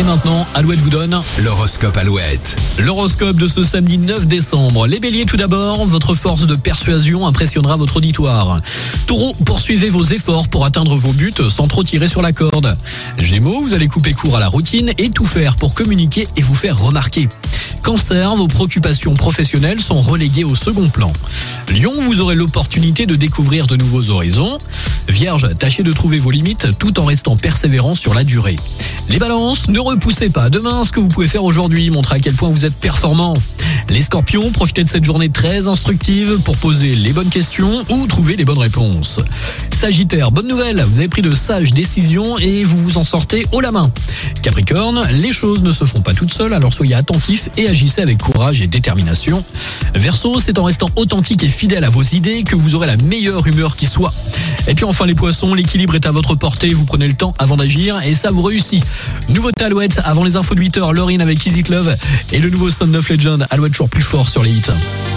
Et maintenant, Alouette vous donne l'horoscope Alouette. L'horoscope de ce samedi 9 décembre. Les béliers tout d'abord, votre force de persuasion impressionnera votre auditoire. Taureau, poursuivez vos efforts pour atteindre vos buts sans trop tirer sur la corde. Gémeaux, vous allez couper court à la routine et tout faire pour communiquer et vous faire remarquer. Cancer, vos préoccupations professionnelles sont reléguées au second plan. Lion, vous aurez l'opportunité de découvrir de nouveaux horizons. Vierge, tâchez de trouver vos limites tout en restant persévérant sur la durée. Les balances, ne repoussez pas. Demain, ce que vous pouvez faire aujourd'hui montre à quel point vous êtes performant. Les scorpions, profitez de cette journée très instructive pour poser les bonnes questions ou trouver les bonnes réponses. Sagittaire, bonne nouvelle, vous avez pris de sages décisions et vous vous en sortez haut la main. Capricorne, les choses ne se font pas toutes seules, alors soyez attentifs et agissez avec courage et détermination. Verseau, c'est en restant authentique et fidèle à vos idées que vous aurez la meilleure humeur qui soit. Et puis enfin les poissons, l'équilibre est à votre portée, vous prenez le temps avant d'agir et ça vous réussit. Nouveau Alouette avant les infos de 8h, Laurine avec Easy Love et le nouveau Son of Legend, Alouette toujours plus fort sur les hits.